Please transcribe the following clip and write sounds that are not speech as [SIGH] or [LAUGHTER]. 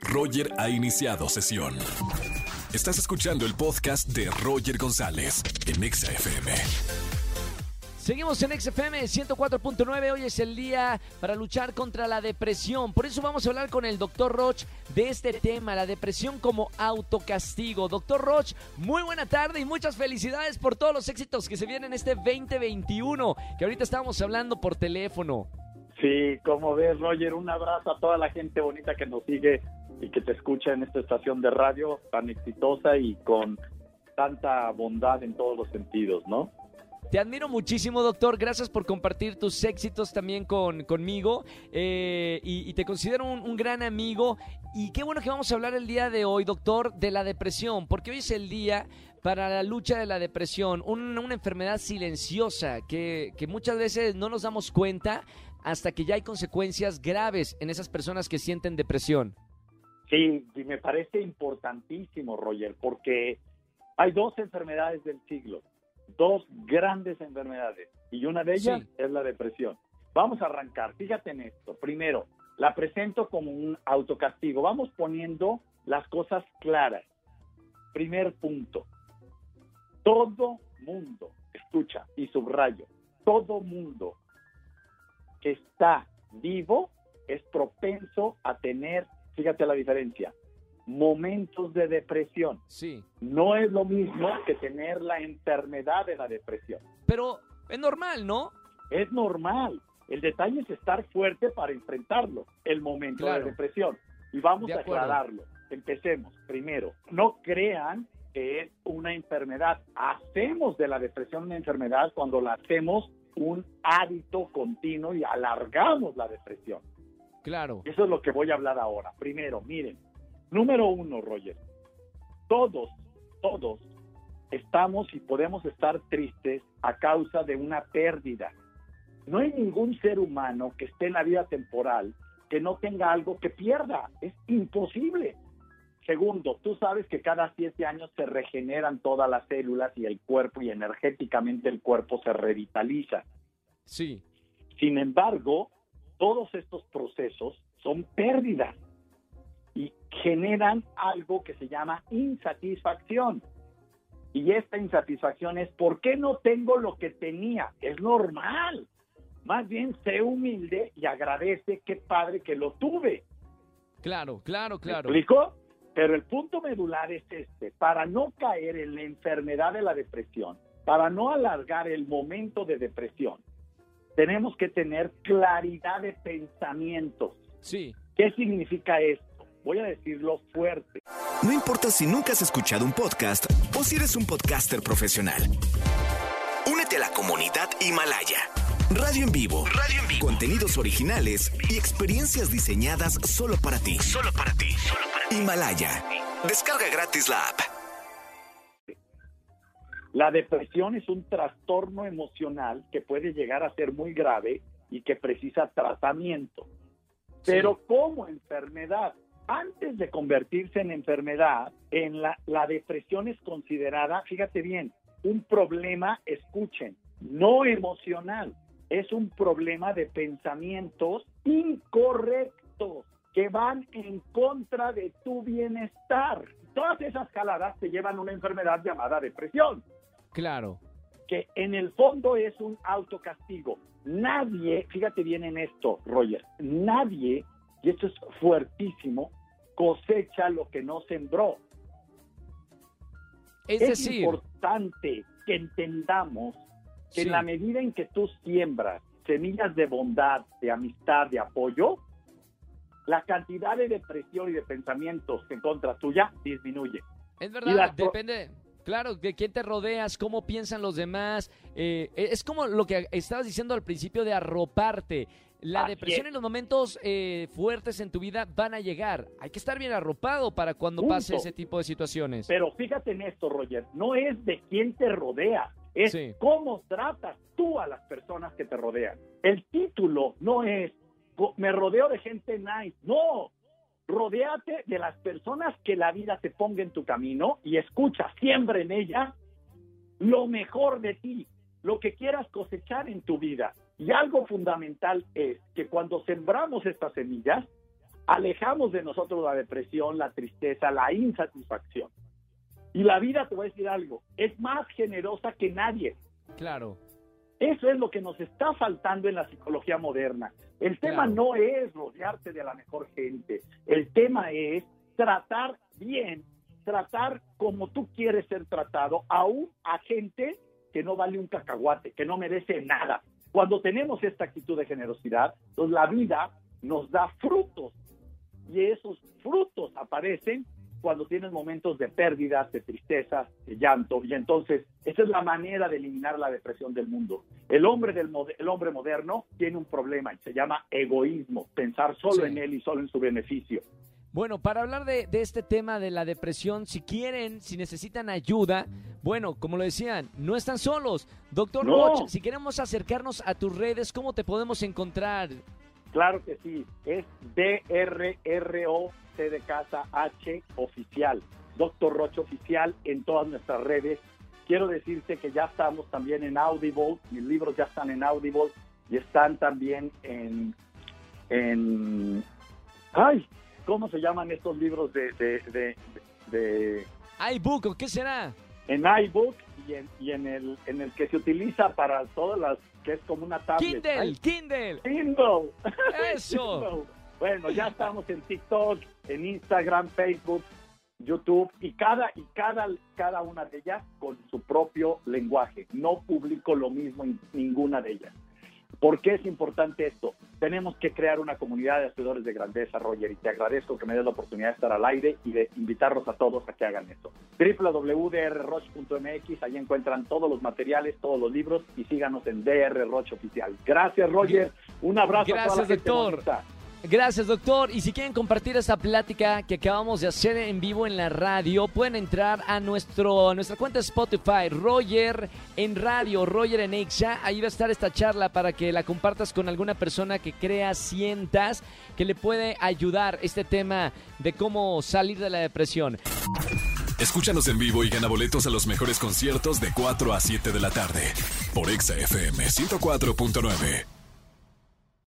Roger ha iniciado sesión. Estás escuchando el podcast de Roger González en Exa FM. Seguimos en XFM 104.9. Hoy es el día para luchar contra la depresión. Por eso vamos a hablar con el doctor Roch de este tema, la depresión como autocastigo. Doctor Roch, muy buena tarde y muchas felicidades por todos los éxitos que se vienen este 2021, que ahorita estábamos hablando por teléfono. Sí, como ves, Roger, un abrazo a toda la gente bonita que nos sigue y que te escucha en esta estación de radio tan exitosa y con tanta bondad en todos los sentidos, ¿no? Te admiro muchísimo, doctor. Gracias por compartir tus éxitos también con, conmigo. Eh, y, te considero un, gran amigo. Y qué bueno que vamos a hablar el día de hoy, doctor, de la depresión. Porque hoy es el día para la lucha de la depresión. una enfermedad silenciosa que, que muchas veces no nos damos cuenta hasta que ya hay consecuencias graves en esas personas que sienten depresión. Sí, y me parece importantísimo, Roger, porque hay dos enfermedades del siglo, dos grandes enfermedades, y una de ellas es la depresión. Vamos a arrancar, fíjate en esto. Primero, la presento como un autocastigo. Vamos poniendo las cosas claras. Primer punto. Todo mundo, escucha y subrayo, todo mundo que está vivo es propenso a tener, fíjate la diferencia, momentos de depresión. Sí. No es lo mismo que tener la enfermedad de la depresión. Pero es normal, ¿no? Es normal. El detalle es estar fuerte para enfrentarlo, el momento de depresión. Y vamos a aclararlo. Empecemos. Primero, no crean es una enfermedad. Hacemos de la depresión una enfermedad cuando la hacemos un hábito continuo y alargamos la depresión. Claro. Eso es lo que voy a hablar ahora. Primero, miren, número uno, Roger, todos, todos estamos y podemos estar tristes a causa de una pérdida. No hay ningún ser humano que esté en la vida temporal que no tenga algo que pierda. Es imposible. Segundo, tú sabes que cada siete años se regeneran todas las células y el cuerpo y energéticamente el cuerpo se revitaliza. Sí. Sin embargo, todos estos procesos son pérdidas y generan algo que se llama insatisfacción. Y esta insatisfacción es, ¿por qué no tengo lo que tenía? Es normal. Más bien, sé humilde y agradece qué padre que lo tuve. Claro, claro, claro. ¿Me explico? Pero el punto medular es este, para no caer en la enfermedad de la depresión, para no alargar el momento de depresión, tenemos que tener claridad de pensamientos. Sí. ¿Qué significa esto? Voy a decirlo fuerte. No importa si nunca has escuchado un podcast o si eres un podcaster profesional. Únete a la comunidad Himalaya. Radio en vivo. Radio en vivo. Contenidos originales y experiencias diseñadas solo para ti. Solo para ti. Himalaya. Descarga gratis la app. La depresión es un trastorno emocional que puede llegar a ser muy grave y que precisa tratamiento. Pero como enfermedad, antes de convertirse en enfermedad, en la, la depresión es considerada, fíjate bien, un problema, escuchen, no emocional, es un problema de pensamientos incorrectos van en contra de tu bienestar. Todas esas jaladas te llevan a una enfermedad llamada depresión. Claro. Que en el fondo es un autocastigo. Nadie, fíjate bien en esto, Roger, nadie, y esto es fuertísimo, cosecha lo que no sembró. Es, importante que entendamos que en la medida en que tú siembras semillas de bondad, de amistad, de apoyo, la cantidad de depresión y de pensamientos en contra tuya disminuye. Es verdad, depende, claro, de quién te rodeas, cómo piensan los demás. Eh, es como lo que estabas diciendo al principio de arroparte. La depresión en los momentos eh, fuertes en tu vida van a llegar. Hay que estar bien arropado para cuando pase ese tipo de situaciones. Pero fíjate en esto, Roger, no es de quién te rodea, es cómo tratas tú a las personas que te rodean. El título no es me rodeo de gente nice. No, rodéate de las personas que la vida te ponga en tu camino y escucha, siempre en ella lo mejor de ti, lo que quieras cosechar en tu vida. Y algo fundamental es que cuando sembramos estas semillas, alejamos de nosotros la depresión, la tristeza, la insatisfacción. Y la vida, te voy a decir algo, es más generosa que nadie. Claro. Eso es lo que nos está faltando en la psicología moderna. El tema no es rodearte de la mejor gente. El tema es tratar bien, tratar como tú quieres ser tratado, aún a gente que no vale un cacahuate, que no merece nada. Cuando tenemos esta actitud de generosidad, pues la vida nos da frutos y esos frutos aparecen cuando tienes momentos de pérdidas, de tristeza, de llanto, y entonces esa es la manera de eliminar la depresión del mundo. El hombre, del, el hombre moderno tiene un problema y se llama egoísmo, pensar solo en él y solo en su beneficio. Bueno, para hablar de, este tema de la depresión, si quieren, si necesitan ayuda, bueno, como lo decían, no están solos. Doctor Roch, si queremos acercarnos a tus redes, ¿cómo te podemos encontrar? Claro que sí, es DRRO de casa H oficial, Doctor Roche oficial en todas nuestras redes. Quiero decirte que ya estamos también en Audible, mis libros ya están en Audible y están también en, en ay, ¿cómo se llaman estos libros de, de, de, iBook qué será? En iBook y en, y en el en el que se utiliza para todas las que es como una tablet. Kindle, Kindle. Kindle. [LAUGHS] Eso. Bueno, ya estamos en TikTok, en Instagram, Facebook, YouTube y cada y cada cada una de ellas con su propio lenguaje. No publico lo mismo en ninguna de ellas. ¿Por qué es importante esto? Tenemos que crear una comunidad de hacedores de grandeza, Roger, y te agradezco que me des la oportunidad de estar al aire y de invitarlos a todos a que hagan esto. www.drroch.mx, ahí encuentran todos los materiales, todos los libros y síganos en DR Roch Oficial. Gracias, Roger. Un abrazo Gracias, a toda la doctor. Gracias, doctor. Y si quieren compartir esta plática que acabamos de hacer en vivo en la radio, pueden entrar a nuestro, nuestra cuenta Spotify, Roger en radio, Roger en Exa. Ahí va a estar esta charla para que la compartas con alguna persona que creas, sientas que le puede ayudar este tema de cómo salir de la depresión. Escúchanos en vivo y gana boletos a los mejores conciertos de 4 a 7 de la tarde por Exa FM 104.9.